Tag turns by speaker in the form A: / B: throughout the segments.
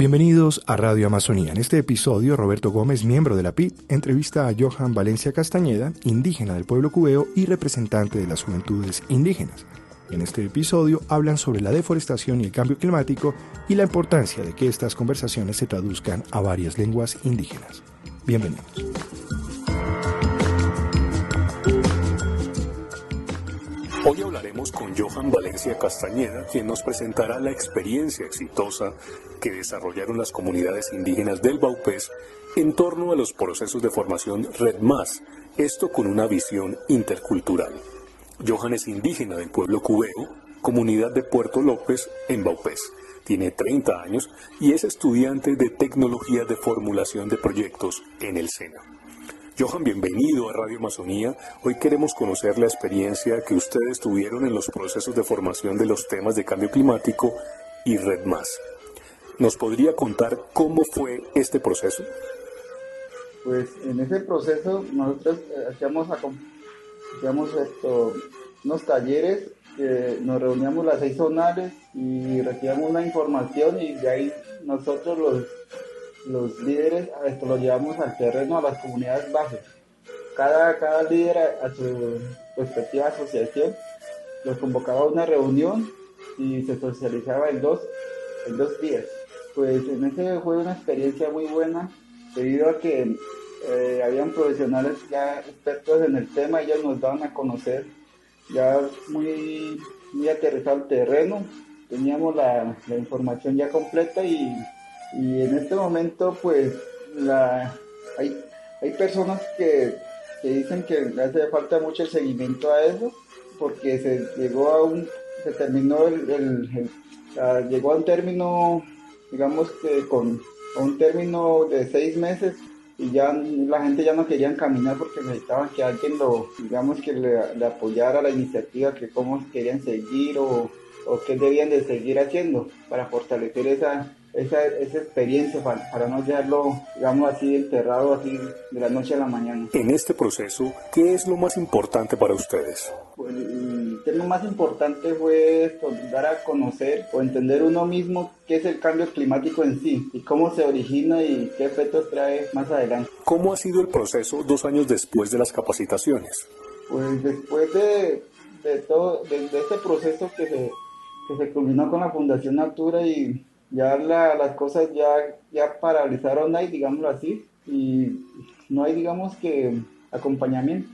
A: Bienvenidos a Radio Amazonía. En este episodio, Roberto Gómez, miembro de la PIT, entrevista a Johan Valencia Castañeda, indígena del pueblo cubeo y representante de las juventudes indígenas. En este episodio hablan sobre la deforestación y el cambio climático y la importancia de que estas conversaciones se traduzcan a varias lenguas indígenas. Bienvenidos.
B: Hoy hablaremos con Johan Valencia Castañeda, quien nos presentará la experiencia exitosa que desarrollaron las comunidades indígenas del Baupés en torno a los procesos de formación Red Más, esto con una visión intercultural. Johan es indígena del pueblo cubeo, comunidad de Puerto López en Baupés. Tiene 30 años y es estudiante de tecnología de formulación de proyectos en el SENA. Johan, bienvenido a Radio Amazonía. Hoy queremos conocer la experiencia que ustedes tuvieron en los procesos de formación de los temas de cambio climático y Red Más. ¿Nos podría contar cómo fue este proceso?
C: Pues en ese proceso nosotros eh, hacíamos, hacíamos esto, unos talleres que nos reuníamos las seis zonales y recibíamos una información y de ahí nosotros los los líderes esto lo llevamos al terreno a las comunidades bajas. Cada, cada líder a, su respectiva asociación los convocaba a una reunión y se socializaba en dos, en dos días. Pues en ese fue una experiencia muy buena debido a que eh, habían profesionales ya expertos en el tema, ellos nos daban a conocer ya muy, muy aterrizado el terreno, teníamos la, la información ya completa y y en este momento, pues, la, hay, hay personas que, dicen que le hace falta mucho el seguimiento a eso, porque se llegó a un, se terminó el, llegó a un término, digamos que con a un término de seis meses y ya la gente ya no querían caminar porque necesitaban que alguien lo, digamos que le, le apoyara la iniciativa, que cómo querían seguir o, o qué debían de seguir haciendo para fortalecer esa, esa, esa experiencia para, no dejarlo, digamos así, enterrado así de la noche a la mañana.
B: En este proceso, ¿qué es lo más importante para ustedes?
C: Pues, el tema más importante fue dar a conocer o entender uno mismo qué es el cambio climático en sí y cómo se origina y qué efectos trae más adelante.
B: ¿Cómo ha sido el proceso dos años después de las capacitaciones?
C: Pues después de, de todo, de, este proceso que se, que se culminó con la Fundación Natura y ya las cosas ya, ya paralizaron ahí, digámoslo así, y no hay, digamos que, acompañamiento.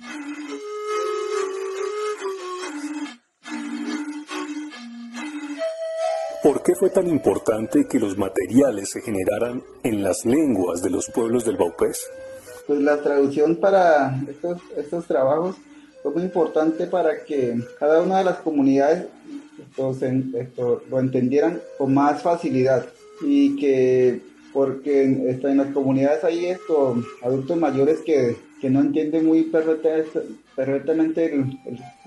B: ¿Por qué fue tan importante que los materiales se generaran en las lenguas de los pueblos del Baupés?
C: Pues la traducción para estos, estos trabajos fue muy importante para que cada una de las comunidades esto, lo entendieran con más facilidad y que porque en las comunidades hay estos adultos mayores que, no entienden muy perfectamente, el,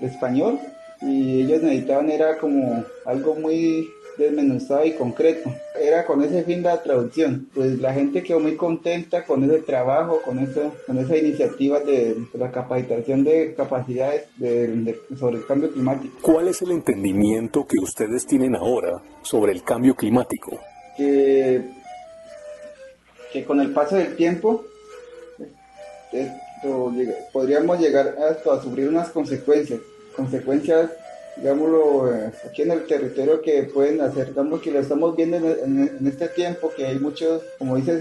C: español y ellos necesitaban era como algo muy desmenuzado y concreto. Era con ese fin de la traducción. Pues la gente quedó muy contenta con ese trabajo, con, eso, con esa iniciativa de, la capacitación de capacidades sobre el cambio climático.
B: ¿Cuál es el entendimiento que ustedes tienen ahora sobre el cambio climático?
C: Que, que con el paso del tiempo podríamos llegar hasta a sufrir unas consecuencias, consecuencias digámoslo, eh, aquí en el territorio que pueden hacer, digamos que lo estamos viendo en, este tiempo, que hay muchos, como dice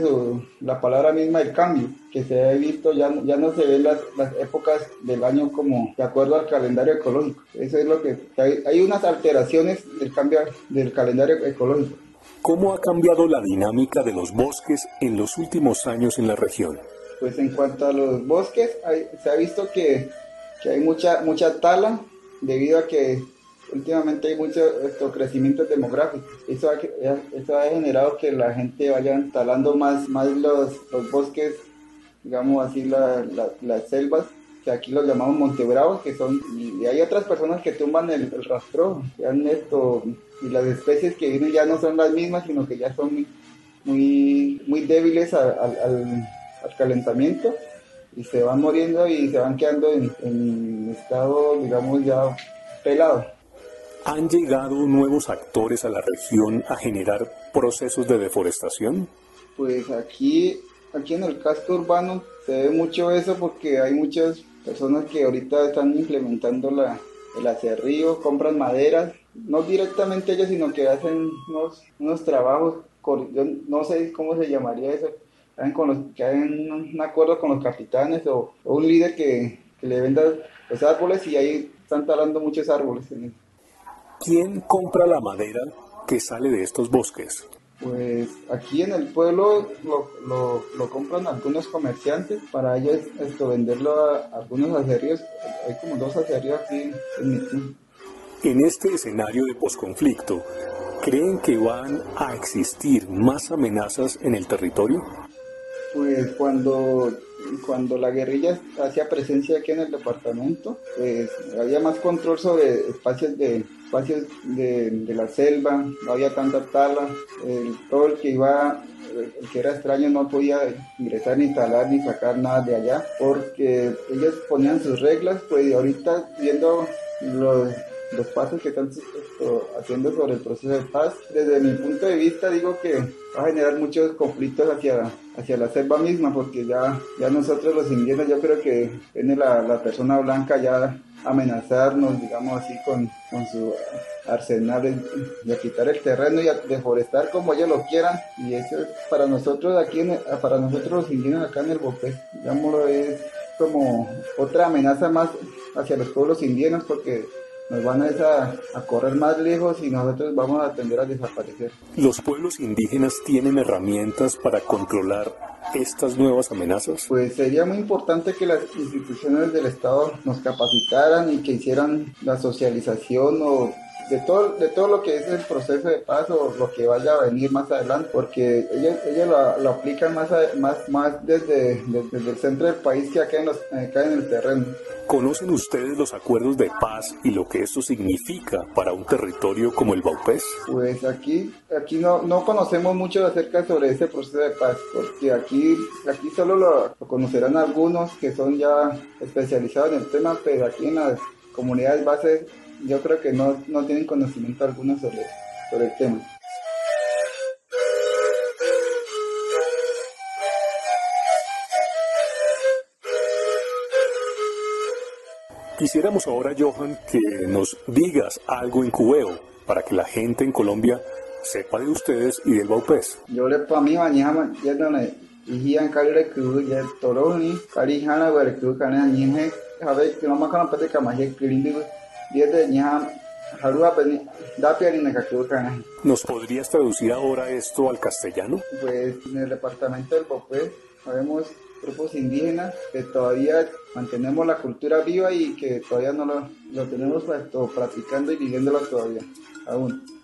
C: la palabra misma, el cambio, que se ha visto, ya, ya no se ven las, las, épocas del año como de acuerdo al calendario ecológico. Eso es lo que, hay, hay unas alteraciones del cambio del calendario ecológico.
B: ¿Cómo ha cambiado la dinámica de los bosques en los últimos años en la región?
C: Pues en cuanto a los bosques, se ha visto que, que hay mucha, mucha tala, debido a que últimamente hay mucho esto, crecimiento demográfico. Eso ha, eso ha generado que la gente vaya instalando más, más los, los bosques, digamos así, las selvas, que aquí los llamamos Montebravos, que son, y, hay otras personas que tumban el, rastro, esto, y las especies que vienen ya no son las mismas, sino que ya son muy, muy, débiles al, al, calentamiento y se van muriendo y se van quedando en estado, digamos, ya pelado.
B: ¿Han llegado nuevos actores a la región a generar procesos de deforestación?
C: Pues aquí, aquí en el casco urbano se ve mucho eso porque hay muchas personas que ahorita están implementando la, el acerrío, compran maderas, no directamente ellos, sino que hacen unos, unos trabajos, yo no sé cómo se llamaría eso, con los, que hagan un acuerdo con los capitanes o, un líder que, que, le venda los árboles y ahí están talando muchos árboles.
B: ¿Quién compra la madera que sale de estos bosques?
C: Pues aquí en el pueblo lo, lo, lo, compran algunos comerciantes para ellos esto, venderlo a algunos aceríos. Hay como dos aceríos aquí en
B: En este escenario de posconflicto, ¿creen que van a existir más amenazas en el territorio?
C: Pues cuando cuando la guerrilla hacía presencia aquí en el departamento, pues había más control sobre espacios de espacios de, la selva, no había tanta tala, el, todo el que iba, el que era extraño no podía ingresar ni talar ni sacar nada de allá, porque ellos ponían sus reglas, pues ahorita viendo los los pasos que están haciendo sobre el proceso de paz. Desde mi punto de vista digo que va a generar muchos conflictos hacia, hacia la selva misma, porque ya, ya nosotros los indígenas yo creo que viene la, la persona blanca ya amenazarnos, digamos así, con, con su arsenal de, quitar el terreno y a deforestar como ellos lo quieran. Y eso para nosotros aquí, para nosotros los indígenas acá en el Bopé, digámoslo, es como otra amenaza más hacia los pueblos indígenas porque nos van a, a, correr más lejos y nosotros vamos a tender a desaparecer.
B: ¿Los pueblos indígenas tienen herramientas para controlar estas nuevas amenazas?
C: Pues sería muy importante que las instituciones del Estado nos capacitaran y que hicieran la socialización o de todo, de todo lo que es el proceso de paz o lo que vaya a venir más adelante, porque ellos, ellos lo, aplican más, más, más desde, desde, el centro del país que acá en, los, acá en el terreno.
B: ¿Conocen ustedes los acuerdos de paz y lo que esto significa para un territorio como el Baupés?
C: Pues aquí, aquí no, no conocemos mucho acerca sobre ese proceso de paz, porque aquí, aquí solo lo, conocerán algunos que son ya especializados en el tema, pero aquí en las comunidades bases yo creo que no, no tienen conocimiento alguno sobre, sobre el tema.
B: Quisiéramos ahora, Johan, que nos digas algo en cubeo para que la gente en Colombia sepa de ustedes y del Baupés.
C: Yo le para mí mañana ya no le dije en Cali que ya toro ni Cali hana ver que kana ni he a ver que no me lindo de ni kana.
B: ¿Nos podrías traducir ahora esto al castellano?
C: Pues en el departamento del Baupés sabemos grupos indígenas que todavía mantenemos la cultura viva y que todavía no lo, lo tenemos practicando y viviéndola todavía, aún.